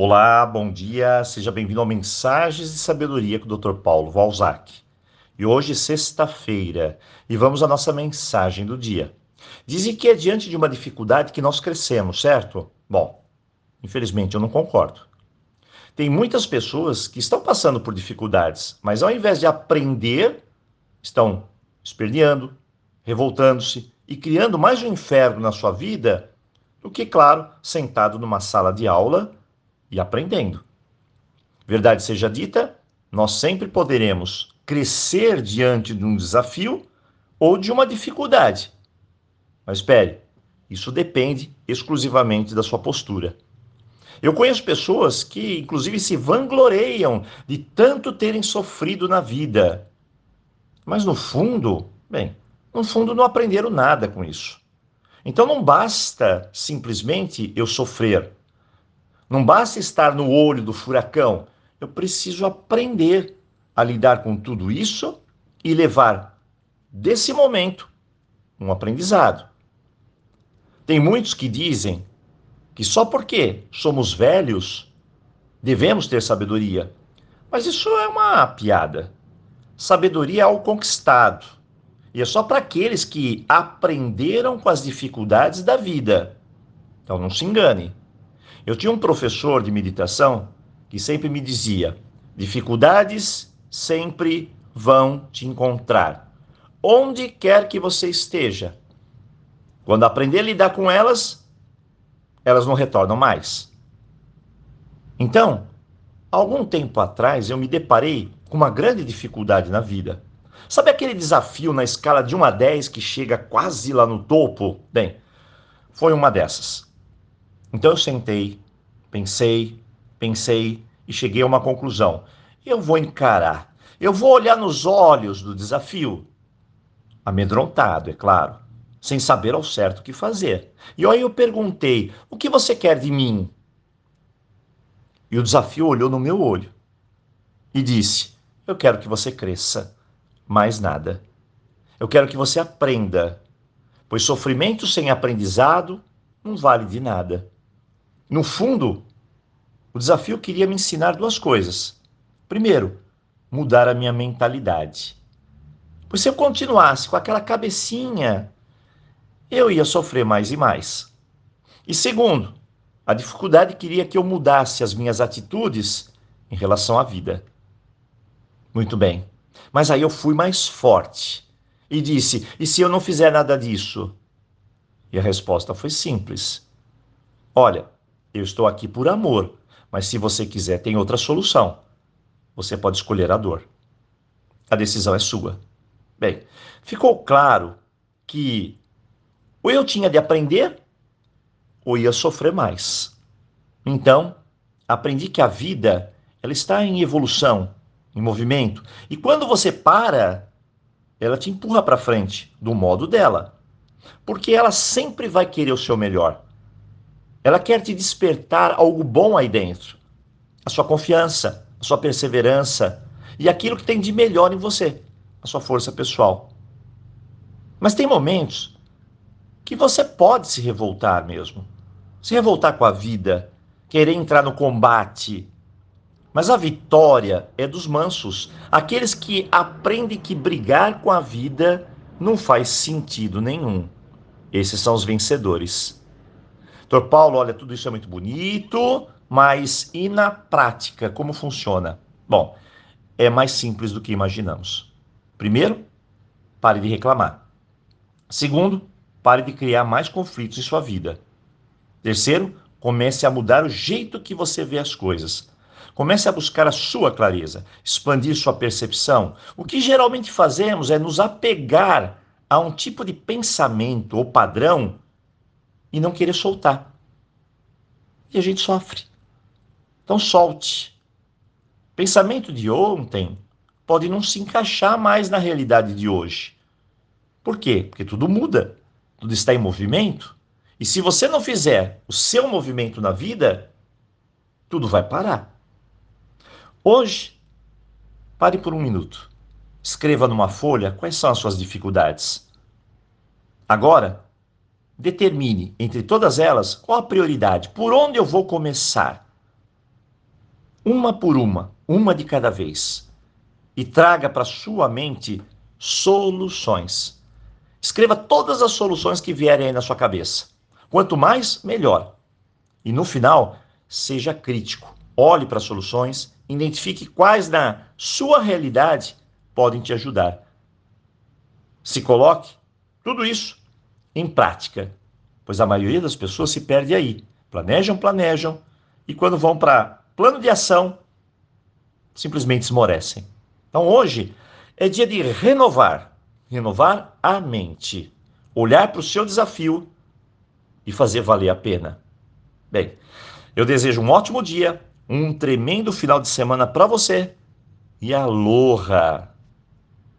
Olá, bom dia, seja bem-vindo ao Mensagens de Sabedoria com o Dr. Paulo Valzac. E hoje, sexta-feira, e vamos à nossa mensagem do dia. Dizem que é diante de uma dificuldade que nós crescemos, certo? Bom, infelizmente eu não concordo. Tem muitas pessoas que estão passando por dificuldades, mas ao invés de aprender, estão esperneando, revoltando-se e criando mais um inferno na sua vida do que, claro, sentado numa sala de aula e aprendendo. Verdade seja dita, nós sempre poderemos crescer diante de um desafio ou de uma dificuldade. Mas espere, isso depende exclusivamente da sua postura. Eu conheço pessoas que, inclusive, se vangloriam de tanto terem sofrido na vida. Mas no fundo, bem, no fundo não aprenderam nada com isso. Então não basta simplesmente eu sofrer. Não basta estar no olho do furacão. Eu preciso aprender a lidar com tudo isso e levar desse momento um aprendizado. Tem muitos que dizem que só porque somos velhos devemos ter sabedoria. Mas isso é uma piada. Sabedoria é algo conquistado. E é só para aqueles que aprenderam com as dificuldades da vida. Então não se engane. Eu tinha um professor de meditação que sempre me dizia: dificuldades sempre vão te encontrar. Onde quer que você esteja. Quando aprender a lidar com elas, elas não retornam mais. Então, algum tempo atrás eu me deparei com uma grande dificuldade na vida. Sabe aquele desafio na escala de 1 a 10 que chega quase lá no topo? Bem, foi uma dessas. Então eu sentei, pensei, pensei e cheguei a uma conclusão. Eu vou encarar, eu vou olhar nos olhos do desafio. Amedrontado, é claro, sem saber ao certo o que fazer. E aí eu perguntei: o que você quer de mim? E o desafio olhou no meu olho e disse: Eu quero que você cresça mais nada. Eu quero que você aprenda, pois sofrimento sem aprendizado não vale de nada. No fundo, o desafio queria me ensinar duas coisas. Primeiro, mudar a minha mentalidade. Pois se eu continuasse com aquela cabecinha, eu ia sofrer mais e mais. E segundo, a dificuldade queria que eu mudasse as minhas atitudes em relação à vida. Muito bem. Mas aí eu fui mais forte e disse: e se eu não fizer nada disso? E a resposta foi simples: Olha, eu estou aqui por amor, mas se você quiser, tem outra solução. Você pode escolher a dor. A decisão é sua. Bem, ficou claro que ou eu tinha de aprender ou ia sofrer mais. Então, aprendi que a vida ela está em evolução em movimento. E quando você para, ela te empurra para frente, do modo dela. Porque ela sempre vai querer o seu melhor. Ela quer te despertar algo bom aí dentro. A sua confiança, a sua perseverança e aquilo que tem de melhor em você, a sua força pessoal. Mas tem momentos que você pode se revoltar mesmo. Se revoltar com a vida, querer entrar no combate, mas a vitória é dos mansos, aqueles que aprendem que brigar com a vida não faz sentido nenhum. Esses são os vencedores. Doutor Paulo, olha, tudo isso é muito bonito, mas e na prática, como funciona? Bom, é mais simples do que imaginamos. Primeiro, pare de reclamar. Segundo, pare de criar mais conflitos em sua vida. Terceiro, comece a mudar o jeito que você vê as coisas. Comece a buscar a sua clareza, expandir sua percepção. O que geralmente fazemos é nos apegar a um tipo de pensamento ou padrão e não querer soltar. E a gente sofre. Então solte. Pensamento de ontem pode não se encaixar mais na realidade de hoje. Por quê? Porque tudo muda, tudo está em movimento. E se você não fizer o seu movimento na vida, tudo vai parar. Hoje, pare por um minuto. Escreva numa folha quais são as suas dificuldades. Agora, determine entre todas elas qual a prioridade, por onde eu vou começar. uma por uma, uma de cada vez, e traga para sua mente soluções. Escreva todas as soluções que vierem aí na sua cabeça. Quanto mais, melhor. E no final, seja crítico. Olhe para as soluções, identifique quais na sua realidade podem te ajudar. Se coloque tudo isso em prática, pois a maioria das pessoas se perde aí. Planejam, planejam, e quando vão para plano de ação, simplesmente esmorecem. Então hoje é dia de renovar, renovar a mente, olhar para o seu desafio e fazer valer a pena. Bem, eu desejo um ótimo dia, um tremendo final de semana para você e aloha!